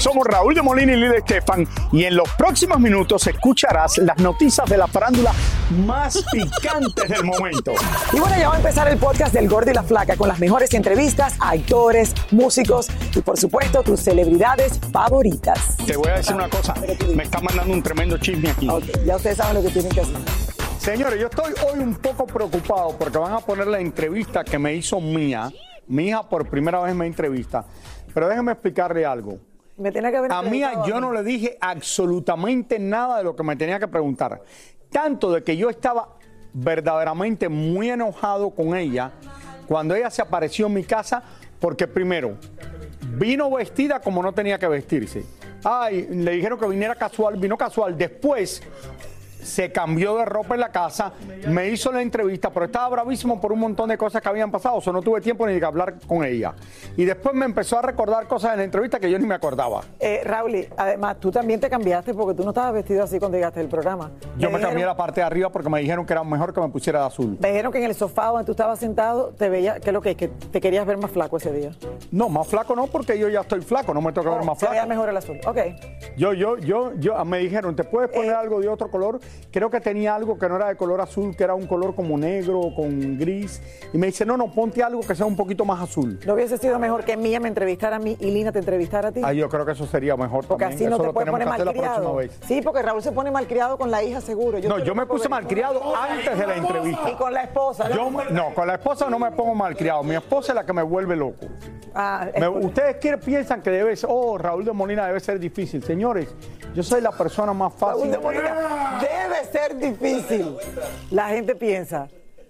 Somos Raúl de Molina y Lidia Estefan y en los próximos minutos escucharás las noticias de la farándula más picantes del momento. Y bueno, ya va a empezar el podcast del Gordo y la Flaca con las mejores entrevistas a actores, músicos y por supuesto tus celebridades favoritas. Te voy a decir una cosa, me está mandando un tremendo chisme aquí. ya ustedes saben lo que tienen que hacer. Señores, yo estoy hoy un poco preocupado porque van a poner la entrevista que me hizo mía. Mi hija por primera vez me entrevista. Pero déjenme explicarle algo. Me tenía que haber a mí yo no le dije absolutamente nada de lo que me tenía que preguntar. Tanto de que yo estaba verdaderamente muy enojado con ella cuando ella se apareció en mi casa porque primero vino vestida como no tenía que vestirse. Ay, le dijeron que viniera casual, vino casual. Después se cambió de ropa en la casa, me hizo la entrevista, pero estaba bravísimo por un montón de cosas que habían pasado, o sea, no tuve tiempo ni de hablar con ella. Y después me empezó a recordar cosas en la entrevista que yo ni me acordaba. Eh, Raúl, además, tú también te cambiaste porque tú no estabas vestido así cuando llegaste al programa. Yo me, cambié la parte de arriba porque me dijeron que era mejor que me pusiera de azul. Me dijeron que en el sofá donde tú estabas sentado te veía, ¿qué es lo que es? Que te querías ver más flaco ese día. No, más flaco no, porque yo ya estoy flaco, no me toca ver oh, más flaco. Te veía mejor el azul, ok. Yo, yo, yo, yo, me dijeron, ¿te puedes poner eh, algo de otro color? Creo que tenía algo que no era de color azul, que era un color como negro, con gris. Y me dice, no, no, ponte algo que sea un poquito más azul. ¿No hubiese sido mejor que Mía me entrevistara a mí y Lina te entrevistara a ti? Ah, yo creo que eso sería mejor porque así no te puedes poner malcriado. Sí, porque Raúl se pone malcriado con la hija seguro. no, yo me puse malcriado antes de la entrevista. Y con la esposa. no, con la esposa no me pongo malcriado. Mi esposa es la que me vuelve loco. Ah, ustedes piensan que debe ser, oh, Raúl de Molina debe ser difícil. Señores, yo soy la persona más fácil. Raúl de Molina debe ser difícil. La gente piensa.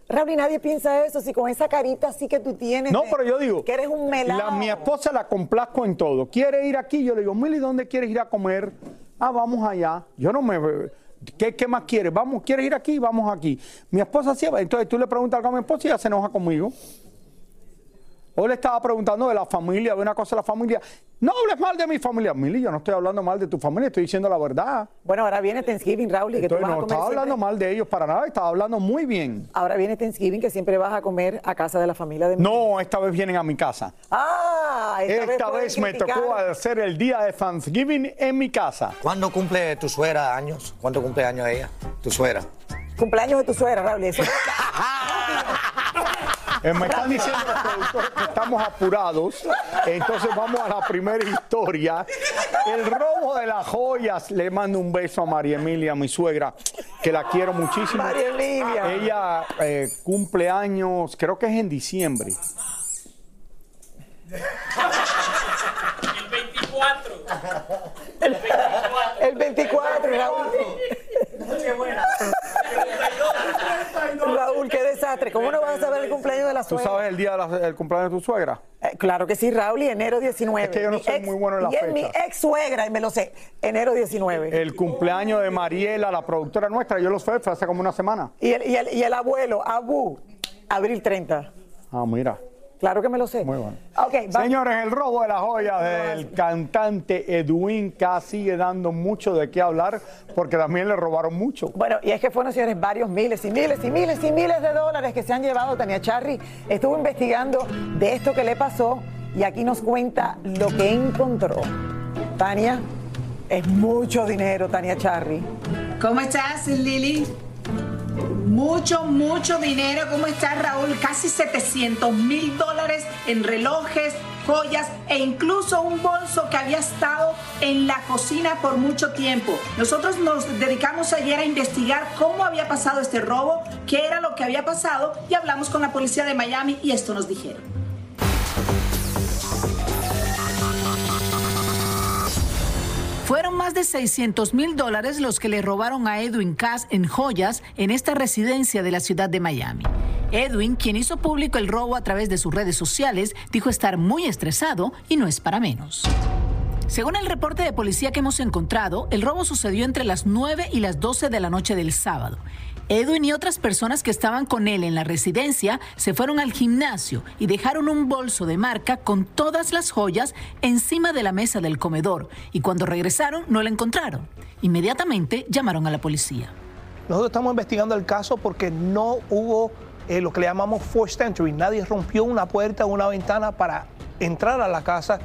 Raúl, y nadie piensa eso, si con esa carita así que tú tienes. No, pero yo digo. Que eres un melado. La, mi esposa la complazco en todo. ¿Quiere ir aquí? Yo le digo, Mili, ¿dónde quieres ir a comer? Ah, vamos allá. Yo no me. ¿Qué, qué más quieres? Vamos, ¿quieres ir aquí? Vamos aquí. Mi esposa sí. Entonces tú le preguntas algo a mi esposa y ella se enoja conmigo. Hoy le estaba preguntando de la familia, de una cosa de la familia. No hables mal de mi familia. Mili, yo no estoy hablando mal de tu familia, estoy diciendo la verdad. Bueno, ahora viene Thanksgiving, Raúl, y que tú vas no a comer estaba hablando mal de ellos para nada, estaba hablando muy bien. Ahora viene Thanksgiving, que siempre vas a comer a casa de la familia de mi No, esta vez vienen a mi casa. Ah, esta, esta vez, me tocó hacer el día de Thanksgiving en mi casa. ¿Cuándo cumple tu suegra años? ¿Cuánto cumple años ella? Tu suegra. Cumpleaños de tu suegra, Raúl. Eso Eh, me están diciendo que estamos apurados, entonces vamos a la primera historia. El robo de las joyas. Le mando un beso a María Emilia, mi suegra, que la quiero muchísimo. María Emilia. Ella eh, cumple años, creo que es en diciembre. El 24. El 24, el 24 Raúl. Qué buena. Raúl, qué desastre. ¿Cómo no vas a saber el cumpleaños de la suegra? ¿Tú sabes el día del cumpleaños de tu suegra? Eh, claro que sí, Raúl, y enero 19. Es que yo no soy muy bueno en la y es mi ex suegra, y me lo sé, enero 19. El cumpleaños de Mariela, la productora nuestra, yo lo sé, hace como una semana. Y el, y el, y el abuelo, Abu, abril 30. Ah, mira. Claro que me lo sé. Muy bueno. Ok, va- Señores, el robo de las joyas del cantante Edwin K sigue dando mucho de qué hablar porque también le robaron mucho. Bueno, y es que fueron, señores, varios miles y miles y miles y miles de dólares que se han llevado. Tania Charry estuvo investigando de esto que le pasó y aquí nos cuenta lo que encontró. Tania, es mucho dinero, Tania Charry. ¿Cómo estás, Lili? Mucho, mucho dinero. ¿Cómo estás, Raúl? Casi 700 mil dólares en relojes, joyas e incluso un bolso que había estado en la cocina por mucho tiempo. Nosotros nos dedicamos ayer a investigar cómo había pasado este robo, qué era lo que había pasado y hablamos con la policía de Miami y esto nos dijeron. Fueron más de 600 mil dólares los que le robaron a Edwin Cass en joyas en esta residencia de la ciudad de Miami. Edwin, quien hizo público el robo a través de sus redes sociales, dijo estar muy estresado y no es para menos. Según el reporte de policía que hemos encontrado, el robo sucedió entre las 9 y las 12 de la noche del sábado. Edwin y otras personas que estaban con él en la residencia se fueron al gimnasio y dejaron un bolso de marca con todas las joyas encima de la mesa del comedor y cuando regresaron no la encontraron. Inmediatamente llamaron a la policía. Nosotros estamos investigando el caso porque no hubo eh, lo que le llamamos forced entry. Nadie rompió una puerta o una ventana para entrar a la casa.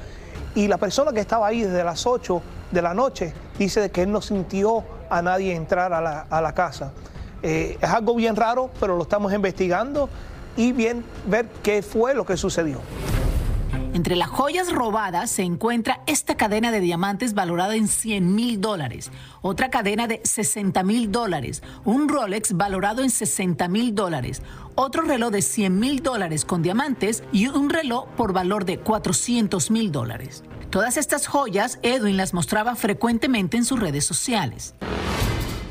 Y la persona que estaba ahí desde las 8 de la noche dice que él no sintió a nadie entrar a la casa. Eh, es algo bien raro, pero lo estamos investigando y bien ver qué fue lo que sucedió. Entre las joyas robadas se encuentra esta cadena de diamantes valorada en 100 mil dólares, otra cadena de 60 mil dólares, un Rolex valorado en 60 mil dólares, otro reloj de 100 mil dólares con diamantes y un reloj por valor de 400 mil dólares. Todas estas joyas Edwin las mostraba frecuentemente en sus redes sociales.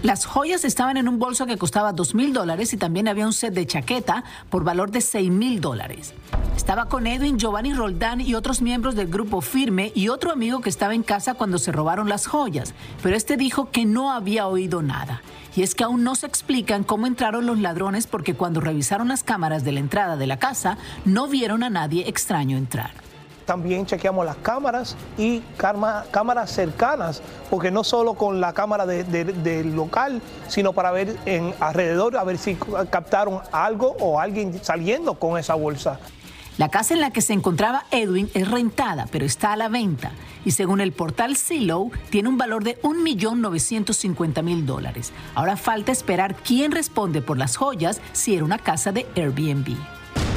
Las joyas estaban en un bolso que costaba 2 mil dólares y también había un set de chaqueta por valor de 6 mil dólares. Estaba con Edwin, Giovanni Roldán y otros miembros del grupo Firme y otro amigo que estaba en casa cuando se robaron las joyas, pero este dijo que no había oído nada. Y es que aún no se explican cómo entraron los ladrones porque cuando revisaron las cámaras de la entrada de la casa no vieron a nadie extraño entrar. También chequeamos las cámaras y cámaras cercanas, porque no solo con la cámara de- de- del local, sino para ver en alrededor, a ver si captaron algo o alguien saliendo con esa bolsa. La casa en la que se encontraba Edwin es rentada, pero está a la venta. Y según el portal Zillow, tiene un valor de 1.950.000 dólares. Ahora falta esperar quién responde por las joyas si era una casa de Airbnb.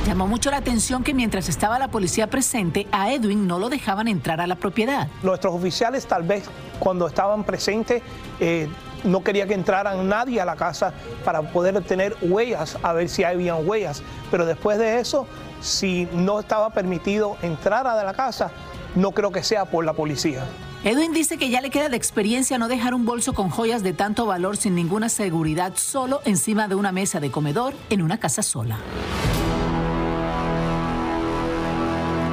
Llamó mucho la atención que mientras estaba la policía presente, a Edwin no lo dejaban entrar a la propiedad. Nuestros oficiales tal vez cuando estaban presentes eh, no quería que entraran nadie a la casa para poder obtener huellas, a ver si habían huellas. Pero después de eso, si no estaba permitido entrar a la casa, no creo que sea por la policía. Edwin dice que ya le queda de experiencia no dejar un bolso con joyas de tanto valor sin ninguna seguridad solo encima de una mesa de comedor en una casa sola.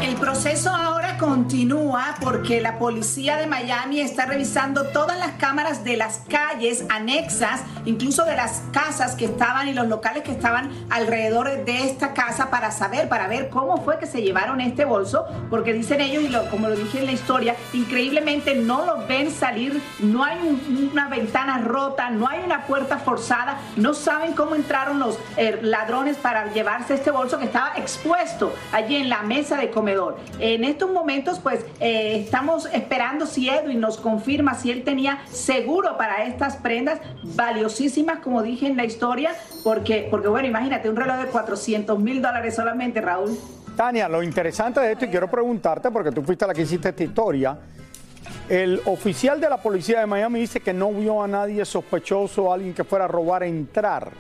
El proceso ahora continúa porque la policía de Miami está revisando todas las cámaras de las calles anexas, incluso de las casas que estaban y los locales que estaban alrededor de esta casa para saber, para ver cómo fue que se llevaron este bolso, porque dicen ellos, y lo- como lo dije en la historia, increíblemente no lo ven salir, no hay un- una ventana rota, no hay una puerta forzada, no saben cómo entraron los eh, ladrones para llevarse este bolso que estaba expuesto allí en la mesa de comedor. En estos momentos, pues eh, estamos esperando si Edwin nos confirma si él tenía seguro para estas prendas valiosísimas, como dije en la historia, porque, porque bueno, imagínate, un reloj de 400 mil dólares solamente, Raúl. Tania, lo interesante de esto, y quiero preguntarte, porque tú fuiste la que hiciste esta historia, el oficial de la policía de Miami dice que no vio a nadie sospechoso, alguien que fuera a robar entrar.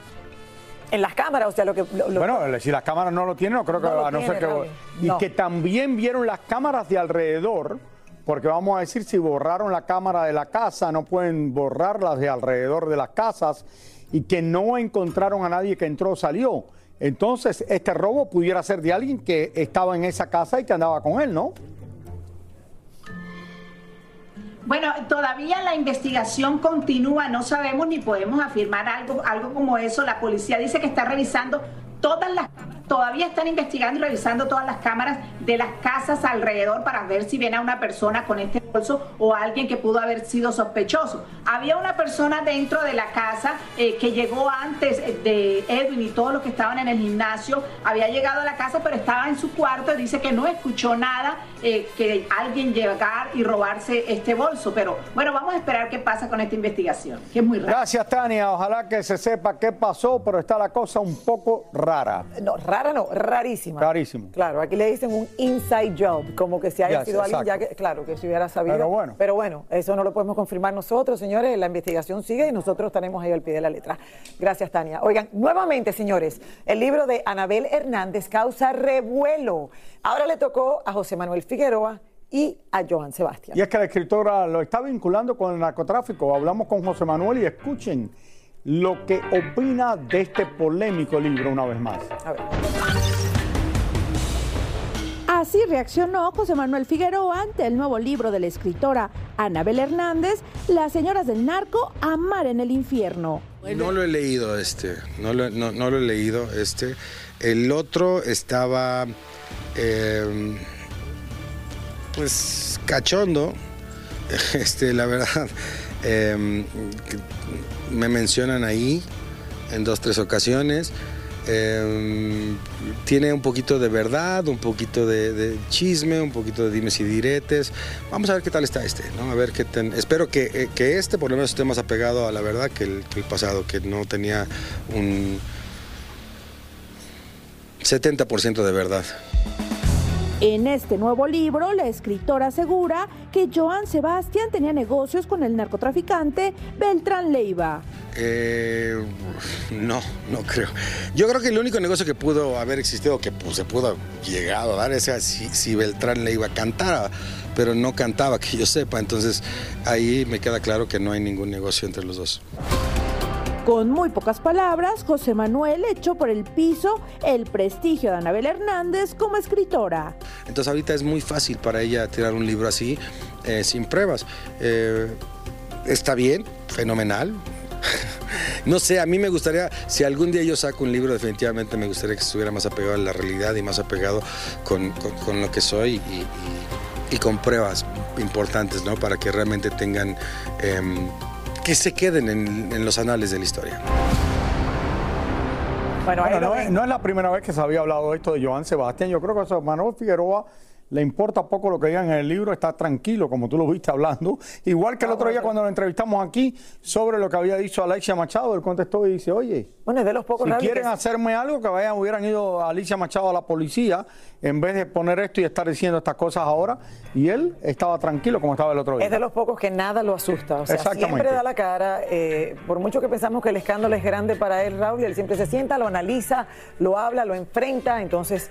En las cámaras, o sea, lo que... lo- lo- Bueno, si las cámaras no lo tienen, no creo que No a no ser que. Y que también vieron las cámaras de alrededor, porque vamos a decir, si borraron la cámara de la casa, no pueden borrar las de alrededor de las casas, y que no encontraron a nadie que entró o salió. Entonces, este robo pudiera ser de alguien que estaba en esa casa y que andaba con él, ¿no? Bueno, todavía la investigación continúa, no sabemos ni podemos afirmar algo, algo como eso. La policía dice que está revisando todas las cámaras Todavía están investigando y revisando todas las cámaras de las casas alrededor para ver si ven a una persona con este bolso o alguien que pudo haber sido sospechoso. Había una persona dentro de la casa eh, que llegó antes de Edwin y todos los que estaban en el gimnasio. Había llegado a la casa, pero estaba en su cuarto y dice que no escuchó nada, eh, que alguien llegar y robarse este bolso. Pero bueno, vamos a esperar qué pasa con esta investigación, que es muy rara. Gracias, Tania. Ojalá que se sepa qué pasó, pero está la cosa un poco rara. No, rara no, rarísima. Rarísimo. Claro, aquí le dicen un inside job, como que si haya Ya, sido alguien ya exacto. que, claro, que se hubiera sabido. Pero bueno. Pero bueno, eso no lo podemos confirmar nosotros, señores. La investigación sigue y nosotros estaremos ahí al pie de la letra. Gracias, Tania. Oigan, nuevamente, señores, el libro de Anabel Hernández causa revuelo. Ahora le tocó a José Manuel Figueroa y a Joan Sebastián. Y es que la escritora lo está vinculando con el narcotráfico. Hablamos con José Manuel y escuchen lo que opina de este polémico libro una vez más. Así reaccionó José Manuel Figueroa ante el nuevo libro de la escritora Anabel Hernández, Las señoras del narco, Amar en el infierno. No lo he leído este, no lo, no- no lo he leído este. El otro estaba, eh, pues, cachondo, este, la verdad. Que me mencionan ahí en dos, tres ocasiones. Eh, tiene un poquito de verdad, un poquito de, chisme, un poquito de dimes y diretes. Vamos a ver qué tal está este, ¿no? A ver qué ten- espero que, eh, que este por lo menos esté más apegado a la verdad que el pasado, que no tenía un 70% de verdad. En este nuevo libro, la escritora asegura que Joan Sebastián tenía negocios con el narcotraficante Beltrán Leiva. Eh, no, no creo. Yo creo que el único negocio que pudo haber existido, que pues, se pudo llegado a dar, es si, si Beltrán le iba a cantar, pero no cantaba, que yo sepa. Entonces ahí me queda claro que no hay ningún negocio entre los dos. Con muy pocas palabras, José Manuel echó por el piso el prestigio de Anabel Hernández como escritora. Entonces ahorita es muy fácil para ella tirar un libro así, eh, sin pruebas. Eh, está bien, fenomenal. No sé, a mí me gustaría, si algún día yo saco un libro, definitivamente me gustaría que estuviera más apegado a la realidad y más apegado con, con- lo que soy y con pruebas importantes, ¿no? Para que realmente tengan, em, que se queden en, en los anales de la historia. Bueno, ahí Bueno, no, es, no es la primera vez que se había hablado de esto de Joan Sebastián. Yo creo que José Manuel Figueroa le importa poco lo que digan en el libro, está tranquilo, como tú lo viste hablando. Igual que el otro día cuando lo entrevistamos aquí sobre lo que había dicho Alicia Machado, él contestó y dice, oye, Bueno, es de los pocos si que- quieren hacerme algo, que vayan, hubieran ido a Alicia Machado a la policía en vez de poner esto y estar diciendo estas cosas ahora. Y él estaba tranquilo como estaba el otro día. Es de los pocos que nada lo asusta. O sea, siempre da la cara. eh, por mucho que pensamos que el escándalo es grande para él, Raúl, él siempre se sienta, lo analiza, lo habla, lo enfrenta. Entonces,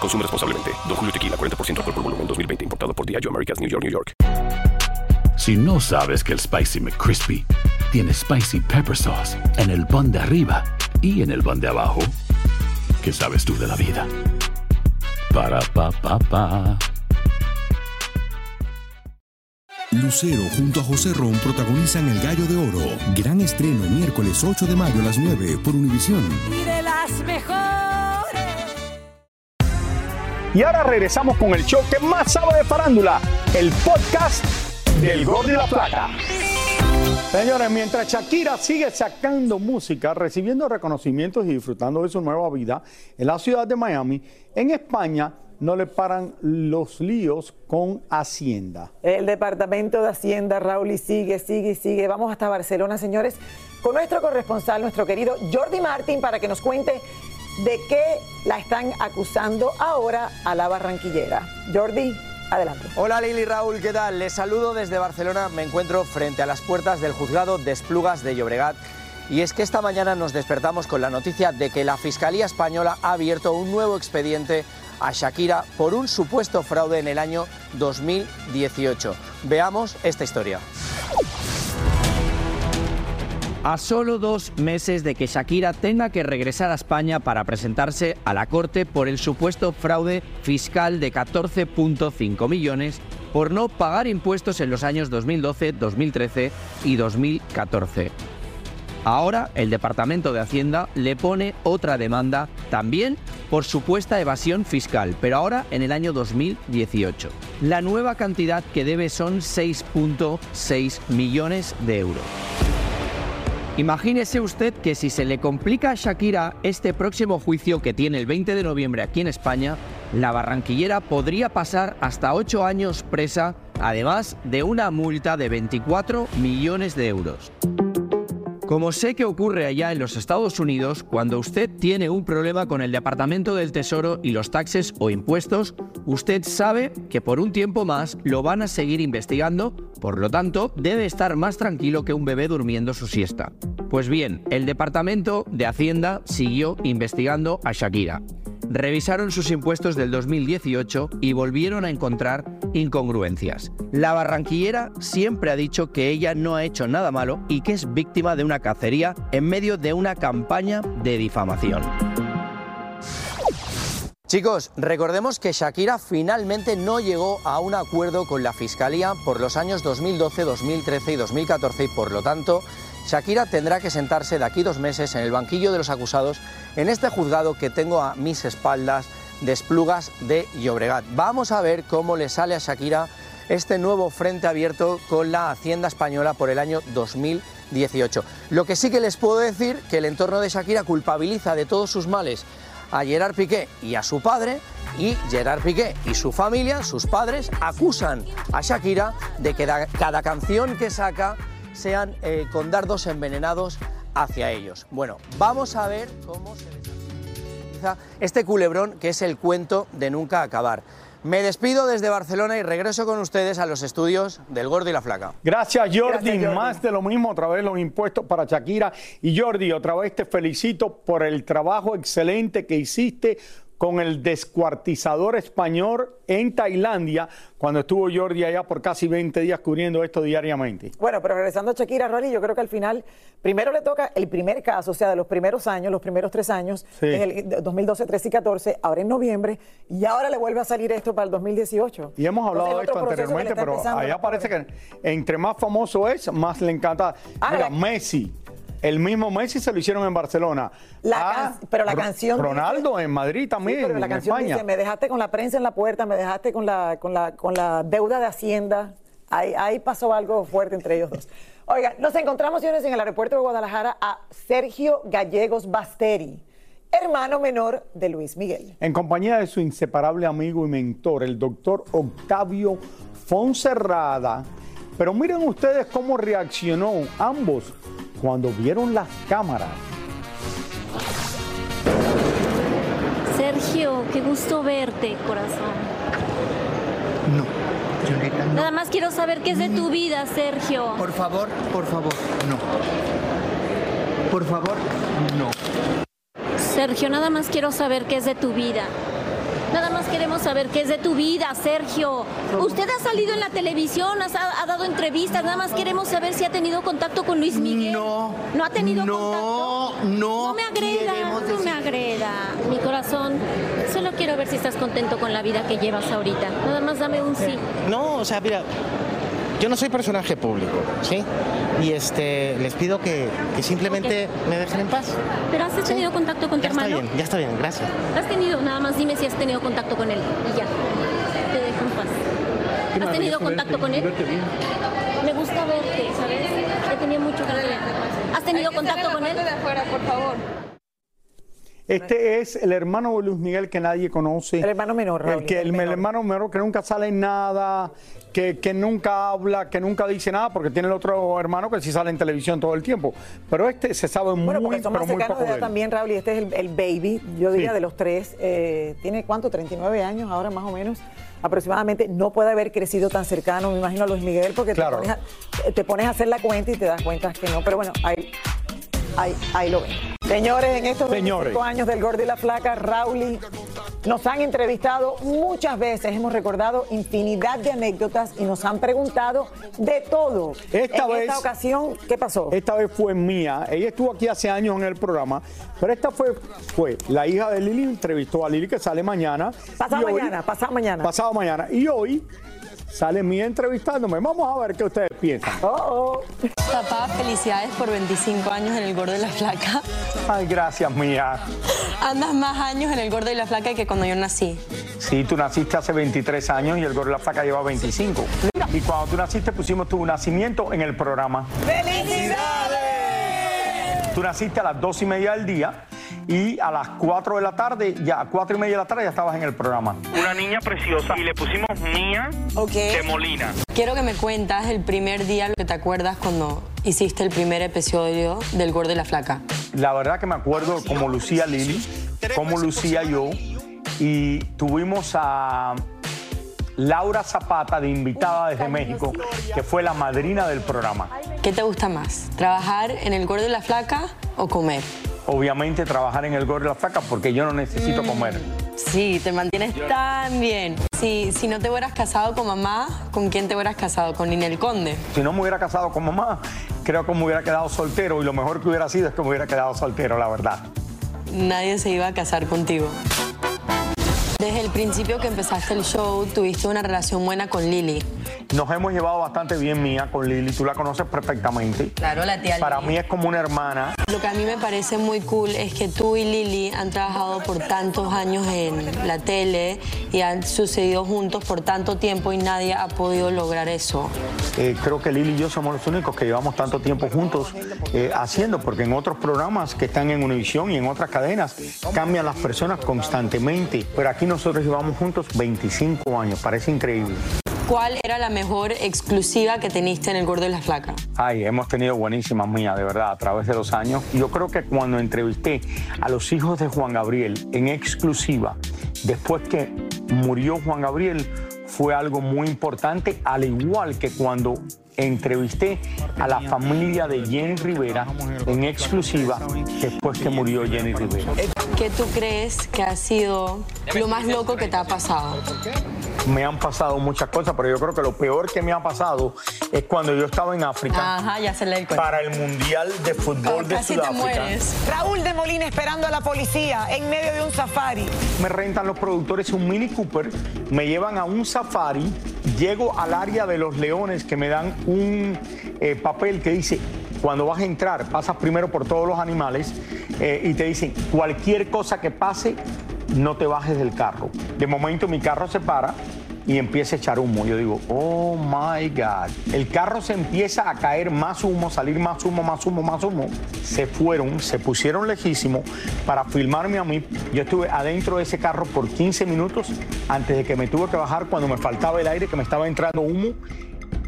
Consume responsablemente. Don Julio Tequila, 40% alcohol por volumen, 2020. Importado por Diageo Americas, New York, New York. Si no sabes que el Spicy McCrispy tiene Spicy Pepper Sauce en el pan de arriba y en el pan de abajo, ¿qué sabes tú de la vida? Para, pa, pa, pa. Lucero junto a José Ron protagonizan El Gallo de Oro. Gran estreno miércoles 8 de mayo a las 9 por Univisión. Y de las mejores. Y ahora regresamos con el show que más sabe de farándula, el podcast del Gol de la Plata. Señores, mientras Shakira sigue sacando música, recibiendo reconocimientos y disfrutando de su nueva vida en la ciudad de Miami, en España no le paran los líos con Hacienda. El Departamento de Hacienda, Raúl, y sigue, sigue, sigue. Vamos hasta Barcelona, señores, con nuestro corresponsal, nuestro querido Jordi Martín, para que nos cuente de qué la están acusando ahora a la barranquillera. Jordi, adelante. Hola Lili Raúl, ¿qué tal? Les saludo desde Barcelona. Me encuentro frente a las puertas del juzgado de Esplugas de Llobregat. Y es que esta mañana nos despertamos con la noticia de que la Fiscalía Española ha abierto un nuevo expediente a Shakira por un supuesto fraude en el año 2018. Veamos esta historia. A solo dos meses de que Shakira tenga que regresar a España para presentarse a la Corte por el supuesto fraude fiscal de 14.5 millones por no pagar impuestos en los años 2012, 2013 y 2014. Ahora el Departamento de Hacienda le pone otra demanda también por supuesta evasión fiscal, pero ahora en el año 2018. La nueva cantidad que debe son 6.6 millones de euros. Imagínese usted que si se le complica a Shakira este próximo juicio que tiene el 20 de noviembre aquí en España, la barranquillera podría pasar hasta 8 años presa, además de una multa de 24 millones de euros. Como sé que ocurre allá en los Estados Unidos, cuando usted tiene un problema con el Departamento del Tesoro y los taxes o impuestos, usted sabe que por un tiempo más lo van a seguir investigando, por lo tanto, debe estar más tranquilo que un bebé durmiendo su siesta. Pues bien, el Departamento de Hacienda siguió investigando a Shakira. Revisaron sus impuestos del 2018 y volvieron a encontrar incongruencias. La barranquillera siempre ha dicho que ella no ha hecho nada malo y que es víctima de una cacería en medio de una campaña de difamación. Chicos, recordemos que Shakira finalmente no llegó a un acuerdo con la Fiscalía por los años 2012, 2013 y 2014 y por lo tanto Shakira tendrá que sentarse de aquí dos meses en el banquillo de los acusados en este juzgado que tengo a mis espaldas de Esplugas de Llobregat. Vamos a ver cómo le sale a Shakira este nuevo frente abierto con la Hacienda Española por el año 2018. Lo que sí que les puedo decir que el entorno de Shakira culpabiliza de todos sus males a Gerard Piqué y a su padre y Gerard Piqué y su familia, sus padres, acusan a Shakira de que cada canción que saca sean eh, con dardos envenenados hacia ellos. Bueno, vamos a ver cómo se este culebrón que es el cuento de nunca acabar. Me despido desde Barcelona y regreso con ustedes a los estudios del Gordo y la Flaca. Gracias Jordi. Más de lo mismo, otra vez los impuestos para Shakira. Y Jordi, otra vez te felicito por el trabajo excelente que hiciste con el descuartizador español en Tailandia, cuando estuvo Jordi allá por casi 20 días cubriendo esto diariamente. Bueno, pero regresando a Shakira, Rolly, yo creo que al final, primero le toca el primer caso, o sea, de los primeros años, los primeros tres años, en el 2012, 13 y 14, ahora en noviembre, y ahora le vuelve a salir esto para el 2018. Y hemos hablado de esto anteriormente, pero allá parece que entre más famoso es, más le encanta. Mira, Messi el mismo Messi se lo hicieron en Barcelona. La pero la canción. Ronaldo en Madrid también. pero la canción dice: Me dejaste con la prensa en la puerta, me dejaste con la, con la, con la deuda de Hacienda. Ahí, ahí pasó algo fuerte entre ellos dos. Oiga, nos encontramos, señores, en el aeropuerto de Guadalajara a Sergio Gallegos Basteri hermano menor de Luis Miguel. En compañía de su inseparable amigo y mentor, el doctor Octavio Fonserrada. Pero miren ustedes cómo reaccionó ambos cuando vieron las cámaras. Sergio, qué gusto verte, corazón. No, Violeta, no. Nada más quiero saber qué es de tu vida, Sergio. Por favor, por favor, no. Por favor, no. Sergio, nada más quiero saber qué es de tu vida. Nada más queremos saber qué es de tu vida, Sergio. Usted ha salido en la televisión, ha, dado entrevistas, nada más queremos saber si ha tenido contacto con Luis Miguel. No. ¿No ha tenido no, contacto? No, no. me agreda, no me agreda. Mi corazón, solo quiero ver si estás contento con la vida que llevas ahorita. Nada más dame un sí. No, o sea, mira, yo no soy personaje público, ¿sí? Y este, les pido que, simplemente me dejen en paz. ¿Pero has tenido contacto con tu hermano? Ya está bien, ya está bien, gracias. ¿Has tenido? Nada más dime si has tenido contacto con él y ya. Te dejo en paz. ¿Has tenido contacto con él? Me gusta verte, ¿sabes? He tenido mucho que ¿Has tenido contacto con él? de afuera, por favor. Este es el hermano de Luis Miguel que nadie conoce. El hermano menor, El, que, el, hermano menor que nunca sale en nada, que, que, nunca habla, que nunca dice nada, porque tiene el otro hermano que sí sale en televisión todo el tiempo. Pero este se sabe bueno, muy, son pero muy poco de también, Raúl, y este es el, baby, yo diría, de los tres. Eh, tiene, ¿cuánto? 39 años ahora más o menos aproximadamente, no puede haber crecido tan cercano, me imagino, a Luis Miguel, porque te, pones a, te, pones a, hacer la cuenta y te das cuenta que no. Pero bueno, ahí, ahí, ahí lo ven. Señores, en estos Señores. 25 años del Gordo y la Flaca, Rauli, nos han entrevistado muchas veces, hemos recordado infinidad de anécdotas y nos han preguntado de todo. Esta en vez- esta ocasión, ¿qué pasó? Esta vez fue mía. Ella estuvo aquí hace años en el programa, pero esta fue, fue la hija de Lili, entrevistó a Lili que sale mañana. Pasado Y hoy- mañana, pasado mañana. Pasado mañana. Y hoy sale mía entrevistándome. Vamos a ver qué ustedes piensan. Oh, Papá, felicidades por 25 años en el Gordo y la Flaca. Ay, gracias, mía. Andas más años en el Gordo y la Flaca que cuando yo nací. Sí, tú naciste hace 23 años y el Gordo y la Flaca lleva 25. Y cuando tú naciste pusimos tu nacimiento en el programa. ¡Felicidades! Tú naciste a las dos y media del día y a las 4 de la tarde, ya a 4 y media de la tarde ya estabas en el programa. Una niña preciosa y le pusimos Mía de Molina. Quiero que me cuentas el primer día, lo que te acuerdas cuando hiciste el primer episodio del Gordo y la Flaca. La verdad que me acuerdo como lucía Lili, como lucía yo y tuvimos a Laura Zapata de invitada desde México, que fue la madrina del programa. ¿Qué te gusta más? ¿Trabajar en el Gordo y la Flaca o comer? Obviamente trabajar en el Gordo y la Flaca porque yo no necesito comer. Sí, te mantienes tan bien. Si, si no te hubieras casado con mamá, ¿con quién te hubieras casado? ¿Con Ninel Conde? Si no me hubiera casado con mamá, creo que me hubiera quedado soltero y lo mejor que hubiera sido es que me hubiera quedado soltero, la verdad. Nadie se iba a casar contigo. Desde el principio que empezaste el show, tuviste una relación buena con Lili. Nos hemos llevado bastante bien mía con Lili, tú la conoces perfectamente. Claro, la tía Para Lili. mí es como una hermana. Lo que a mí me parece muy cool es que tú y Lili han trabajado por tantos años en la tele y han sucedido juntos por tanto tiempo y nadie ha podido lograr eso. Eh, creo que Lili y yo somos los únicos que llevamos tanto tiempo juntos eh, haciendo, porque en otros programas que están en Univisión y en otras cadenas cambian las personas constantemente, pero aquí nosotros llevamos juntos 25 años, parece increíble. ¿Cuál era la mejor exclusiva que teniste en El Gordo y la Flaca? Ay, hemos tenido buenísimas mías, de verdad, a través de los años. Yo creo que cuando entrevisté a los hijos de Juan Gabriel en exclusiva, después que murió Juan Gabriel, fue algo muy importante, al igual que cuando entrevisté a la familia de Jenny Rivera en exclusiva después que murió Jenny Rivera. ¿Qué tú crees que ha sido lo más loco que te ha pasado? Me han pasado muchas cosas, pero yo creo que lo peor que me ha pasado es cuando yo estaba en África Ajá, ya se le el cuento. para el Mundial de Fútbol de Casi te Sudáfrica. mueres. Raúl de Molina esperando a la policía en medio de un safari. Me rentan los productores un Mini Cooper, me llevan a un safari, llego al área de los leones que me dan un eh, papel que dice, cuando vas a entrar, pasas primero por todos los animales eh, y te dicen, cualquier cosa que pase, no te bajes del carro. De momento mi carro se para y empieza a echar humo. Yo digo, oh my God. El carro se empieza a caer más humo, salir más humo, más humo, más humo. Se fueron, se pusieron lejísimo para filmarme a mí. Yo estuve adentro de ese carro por 15 minutos antes de que me tuve que bajar cuando me faltaba el aire, que me estaba entrando humo.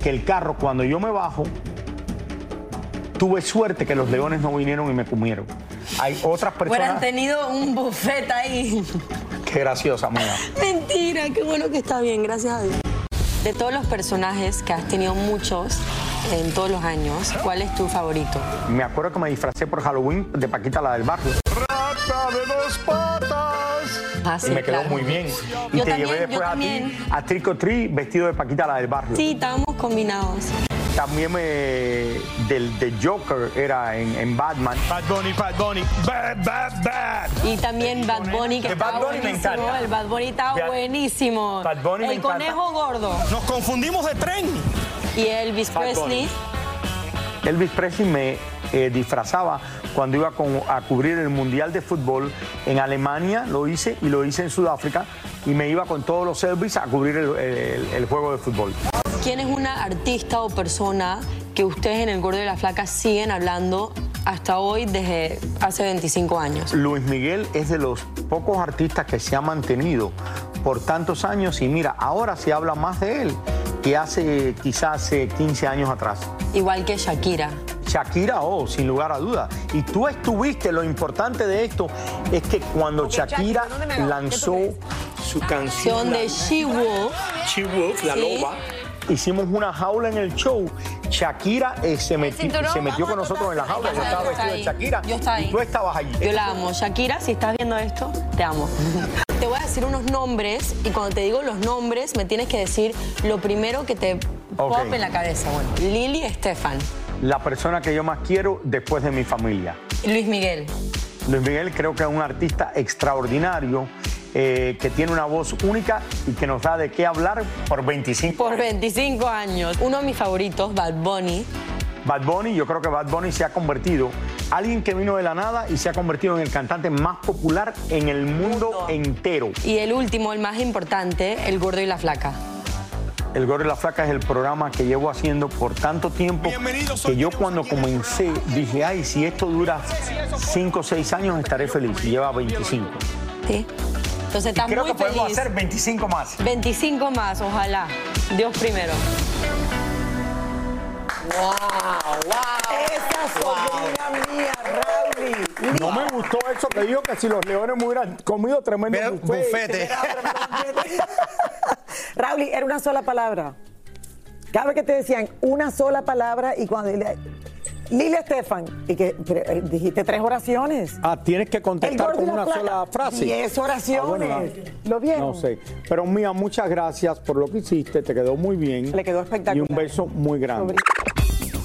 Que el carro, cuando yo me bajo, tuve suerte que los leones no vinieron y me comieron. Hay otras Hubieran personas. tenido un buffet ahí. Qué graciosa, mía. Mentira, qué bueno que está bien, gracias a Dios. De todos los personajes que has tenido muchos en todos los años, ¿cuál es tu favorito? Me acuerdo que me disfracé por Halloween de Paquita la del barrio. ¡Rata de dos patas! Ah, sí, y me quedó claro. muy bien. Y Yo te también, llevé después a ti a Trick or Treat vestido de Paquita la del barrio. Sí, estábamos combinados. También me, del, de Joker era en, en Batman. Bad Bunny, Bad Bunny, Bad, Bad, Bad. Y también Bad Bunny, que De Bad estaba Bunny me buenísimo. encanta. El Bad Bunny estaba Fíjate. buenísimo. Bad Bunny me el encanta. conejo gordo. Nos confundimos de tren. Y Elvis Bad Bunny. Presley. Elvis Presley me eh, disfrazaba cuando iba con- a cubrir el Mundial de Fútbol en Alemania, lo hice, y lo hice en Sudáfrica, y me iba con todos los Elvis a cubrir el- el- el juego de fútbol. ¿Quién es una artista o persona que ustedes en El Gordo y la Flaca siguen hablando hasta hoy desde hace 25 años? Luis Miguel es de los pocos artistas que se ha mantenido por tantos años y mira, ahora se habla más de él que hace quizás hace 15 años atrás. Igual que Shakira. Shakira, oh, sin lugar a duda. Y tú estuviste, lo importante de esto es que cuando Shakira lanzó su canción de She Wolf. She Wolf, la Sí. loba, hicimos una jaula en el show Shakira eh, se, meti- cinturón, se metió con nosotros en la jaula. Yo Yo estaba vestido de ahí. Shakira. Yo estaba ahí. Y tú estabas allí. Yo la amo. Shakira, si estás viendo esto, te amo. Te voy a decir unos nombres y cuando te digo los nombres me tienes que decir lo primero que te Ok. pop en la cabeza. Bueno, Lili Estefan, La persona que yo más quiero después de mi familia. Luis Miguel, Luis Miguel creo que es un artista extraordinario, eh, que tiene una voz única y que nos da de qué hablar por 25 por 25 años. Uno de mis favoritos, Bad Bunny. Bad Bunny, yo creo que Bad Bunny se ha convertido, alguien que vino de la nada y se ha convertido en el cantante más popular en el mundo entero. Y el último, el más importante, El Gordo y la Flaca. El Gordo y la Flaca es el programa que llevo haciendo por tanto tiempo que yo cuando comencé dije, ay, si esto dura 5 o 6 años estaré feliz. Y lleva 25. Sí. Entonces estás creo muy que podemos feliz. hacer 25 más. 25 más, ojalá. Dios primero. ¡Wow! ¡Wow! Esa sobrina mía, Rauli. No me gustó eso que dijo que si los leones me hubieran comido tremendo buffet. Rauli, era una sola palabra. Cada vez que te decían una sola palabra y cuando le- Lilia Estefan, y que pero, eh, dijiste tres oraciones. Ah, tienes que contestar con una sola frase. Diez oraciones. Ah, ¿Lo vieron? No sé. Pero Mía, muchas gracias por lo que hiciste. Te quedó muy bien. Le quedó espectacular. Y un beso muy grande.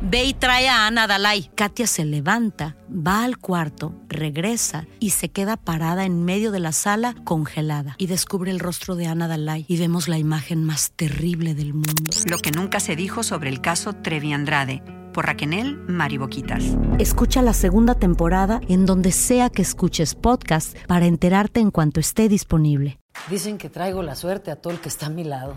ve y trae a Ana Dalai. Katia se levanta, va al cuarto, regresa y se queda parada en medio de la sala congelada. Y descubre el rostro de Ana Dalai y vemos la imagen más terrible del mundo. Lo que nunca se dijo sobre el caso Trevi Andrade, por Raquenel Mariboquitas. Escucha la segunda temporada en donde sea que escuches podcast para enterarte en cuanto esté disponible. Dicen que traigo la suerte a todo el que está a mi lado.